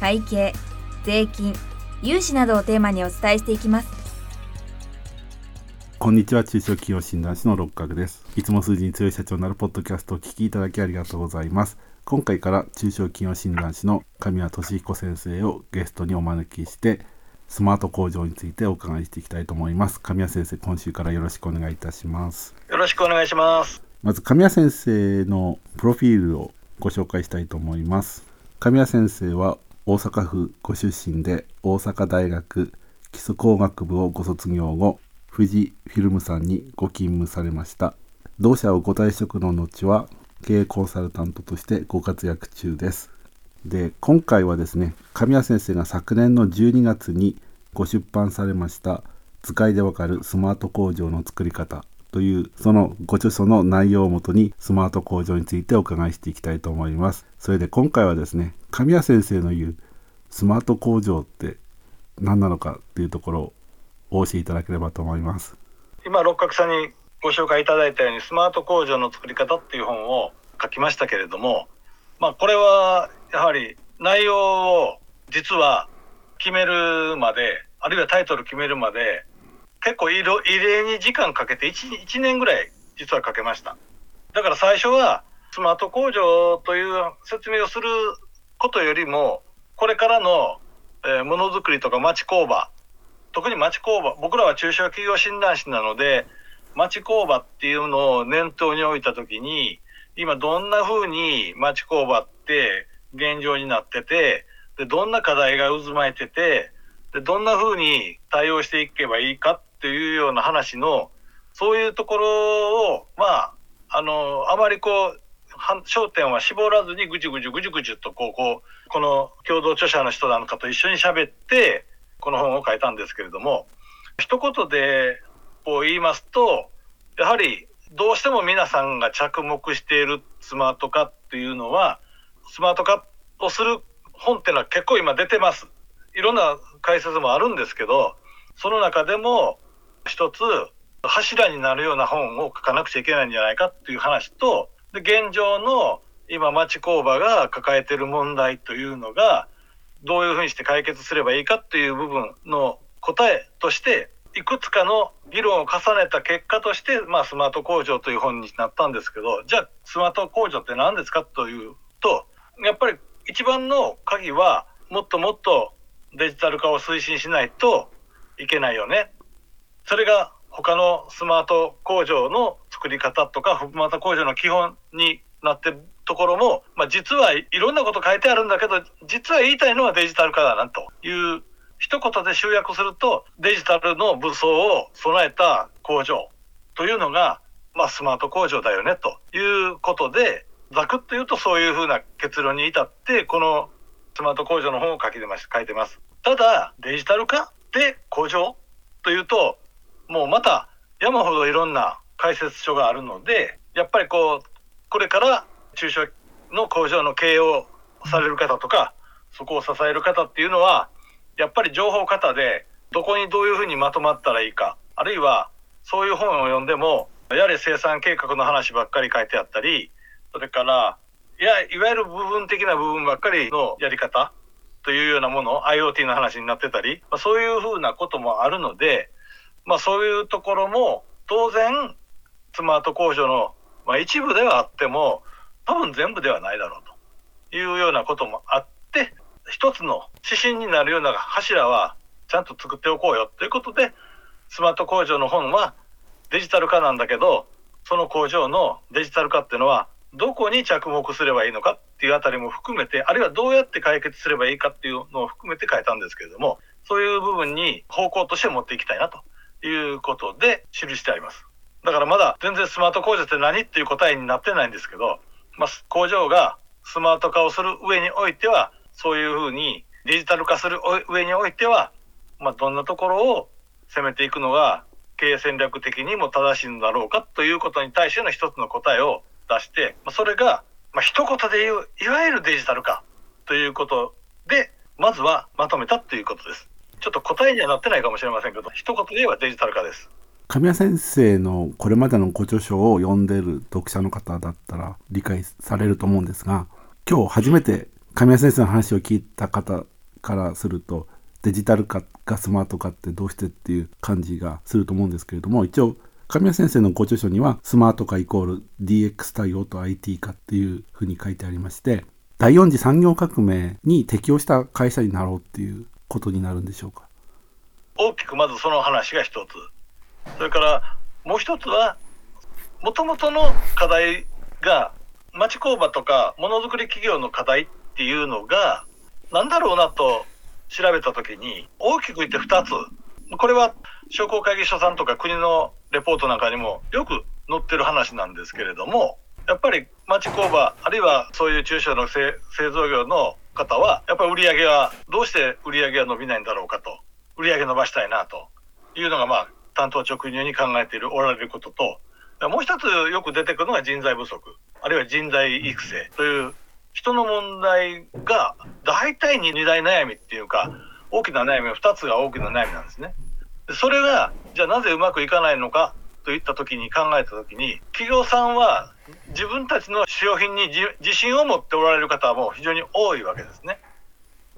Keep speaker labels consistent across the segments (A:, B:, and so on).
A: 会計税金融資などをテーマにお伝えしていきます。
B: こんにちは。中小企業診断士の六角です。いつも数字に強い社長になるポッドキャストを聞きいただきありがとうございます。今回から中小企業診断士の神谷俊彦先生をゲストにお招きしてスマート工場についてお伺いしていきたいと思います。神谷先生今週からよろしくお願いいたします。
C: よろしくお願いします。
B: まず神谷先生のプロフィールをご紹介したいと思います。神谷先生は大阪府ご出身で大阪大学基礎工学部をご卒業後富士フィルムさんにご勤務されました。同社をご退職の後は経営コンサルタントとしてご活躍中です。で今回はですね神谷先生が昨年の12月にご出版されました「図解でわかるスマート工場の作り方」というそのご著書の内容をもとにスマート工場についてお伺いしていきたいと思います。それで今回はですね神谷先生の言うスマート工場って何なのかっていうところをお教えいただければと思います。
C: 今六角さんにご紹介いただいたようにスマート工場の作り方っていう本を書きましたけれどもまあこれはやはり内容を実は決めるまであるいはタイトル決めるまで結構異例に時間かけて 1, 1年ぐらい実はかけました。だから最初はスマート工場という説明をすることよりもこれからのものづくりとか町工場特に町工場僕らは中小企業診断士なので町工場っていうのを念頭に置いた時に今どんな風に町工場って現状になってて、で、どんな課題が渦巻いてて、で、どんな風に対応していけばいいかっていうような話の、そういうところを、まあ、あの、あまりこう、焦点は絞らずにぐじゅぐじゅぐじゅぐじゅとこう、こう、この共同著者の人なんかと一緒に喋って、この本を書いたんですけれども、一言でこう言いますと、やはりどうしても皆さんが着目しているスマート化っていうのは、スマート化をする本っていうのは結構今出てます。いろんな解説もあるんですけど、その中でも一つ柱になるような本を書かなくちゃいけないんじゃないかっていう話と、で現状の今町工場が抱えてる問題というのがどういうふうにして解決すればいいかっていう部分の答えとしていくつかの議論を重ねた結果として、まあ、スマート工場という本になったんですけどじゃあスマート工場って何ですかというとやっぱり一番の鍵はもっともっとデジタル化を推進しないといけないよね。それが他のスマート工場の作り方とかスマート工場の基本になってるところも、まあ、実はいろんなこと書いてあるんだけど実は言いたいのはデジタル化だなという一言で集約するとデジタルの武装を備えた工場というのが、まあ、スマート工場だよねということでざくっと言うとそういうふうな結論に至って、このスマート工場の本を書いてます。書いてます。ただ、デジタル化で工場というと、もうまた山ほどいろんな解説書があるので、やっぱりこう、これから中小の工場の経営をされる方とか、そこを支える方っていうのは、やっぱり情報型で、どこにどういうふうにまとまったらいいか、あるいはそういう本を読んでも、やれ生産計画の話ばっかり書いてあったり、それから、いや、いわゆる部分的な部分ばっかりのやり方というようなもの、IoT の話になってたり、まあ、そういうふうなこともあるので、まあそういうところも当然スマート工場の、まあ、一部ではあっても多分全部ではないだろうというようなこともあって一つの指針になるような柱はちゃんと作っておこうよということでスマート工場の本はデジタル化なんだけどその工場のデジタル化っていうのはどこに着目すればいいのかっていうあたりも含めて、あるいはどうやって解決すればいいかっていうのを含めて書いたんですけれども、そういう部分に方向として持っていきたいなと。いうことで記してあります。だからまだ全然スマート工場って何っていう答えになってないんですけど、まあ、工場がスマート化をする上においては、そういうふうにデジタル化する上においては、まあ、どんなところを攻めていくのが経営戦略的にも正しいんだろうかということに対しての一つの答えを出して、まあ、それが、まあ、一言で言ういわゆるデジタル化ということでまずはまとめたということです。ちょっと答えにはなってないかもしれませんけど一言で言えばデジタル化です。
B: 神谷先生のこれまでのご著書を読んでる読者の方だったら理解されると思うんですが今日初めて神谷先生の話を聞いた方からするとデジタル化がスマート化ってどうしてっていう感じがすると思うんですけれども一応神谷先生のご著書にはスマート化イコール DX 対応と IT 化っていうふうに書いてありまして第4次産業革命に適応した会社になろうっていうことになるんでしょうか？
C: 大きくまずその話が一つ。それからもう一つはもともとの課題が町工場とかものづくり企業の課題っていうのが何だろうなと調べた時に大きく言って2つ。これは商工会議所さんとか国のレポートなんかにもよく載ってる話なんですけれどもやっぱり町工場あるいはそういう中小の製造業の方はやっぱり売り上げはどうして売り上げが伸びないんだろうかと。売り上げ伸ばしたいなと。いうのがまあ担当直入に考えているおられることと。もう一つよく出てくるのが人材不足。あるいは人材育成。という人の問題が大体に二大悩みっていうか大きな悩みは2つが大きな悩みなんですね。それがじゃあなぜうまくいかないのかといった時に考えた時に企業さんは自分たちの使用品に自信を持っておられる方も非常に多いわけですね。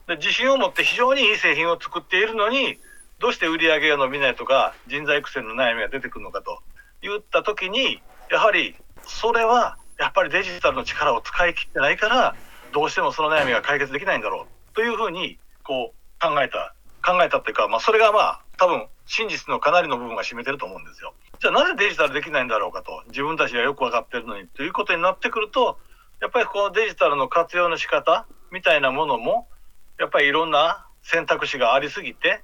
C: で自信を持って非常にいい製品を作っているのにどうして売り上げが伸びないとか人材育成の悩みが出てくるのかといった時にやはりそれはやっぱりデジタルの力を使い切ってないからどうしてもその悩みが解決できないんだろうというふうにこう考えた考えたっていうか、まあ、それがまあ多分真実のかなりの部分が占めてると思うんですよ。じゃあなぜデジタルできないんだろうかと自分たちがよく分かってるのにということになってくるとやっぱりこのデジタルの活用の仕方みたいなものもやっぱりいろんな選択肢がありすぎて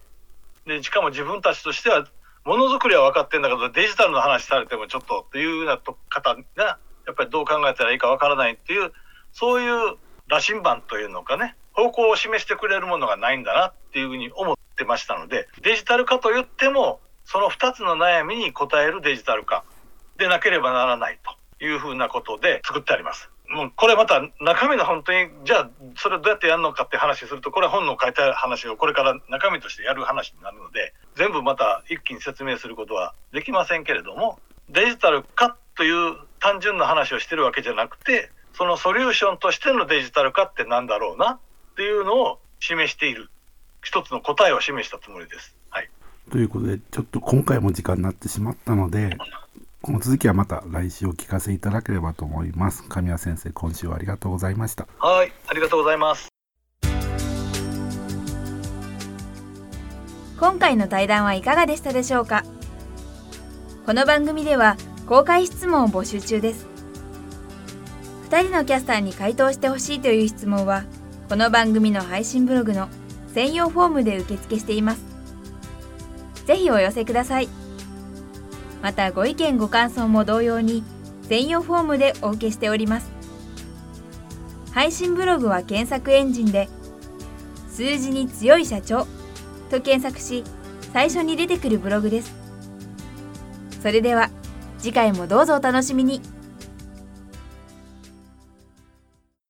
C: でしかも自分たちとしてはものづくりは分かってんだけどデジタルの話されてもちょっとっていうような方がやっぱりどう考えたらいいか分からないっていうそういう羅針盤というのかね方向を示してくれるものがないんだなっていうふうに思ってましたのでデジタル化といってもその2つの悩みに応えるデジタル化でなければならないというふうなことで作ってあります。もうこれまた中身の本当にじゃあそれどうやってやるのかって話するとこれ本の書いてある話をこれから中身としてやる話になるので全部また一気に説明することはできませんけれどもデジタル化という単純な話をしてるわけじゃなくてそのソリューションとしてのデジタル化って何だろうなっていうのを示している一つの答えを示したつもりです。はい、
B: ということでちょっと今回も時間になってしまったのでこの続きはまた来週お聞かせいただければと思います。神谷先生、今週はありがとうございました。
C: はい、ありがとうございます。
A: 今回の対談はいかがでしたでしょうか？この番組では公開質問を募集中です。2人のキャスターに回答してほしいという質問は、この番組の配信ブログの専用フォームで受付しています。ぜひお寄せください。またご意見ご感想も同様に専用フォームでお受けしております配信ブログは検索エンジンで数字に強い社長と検索し最初に出てくるブログですそれでは次回もどうぞお楽しみに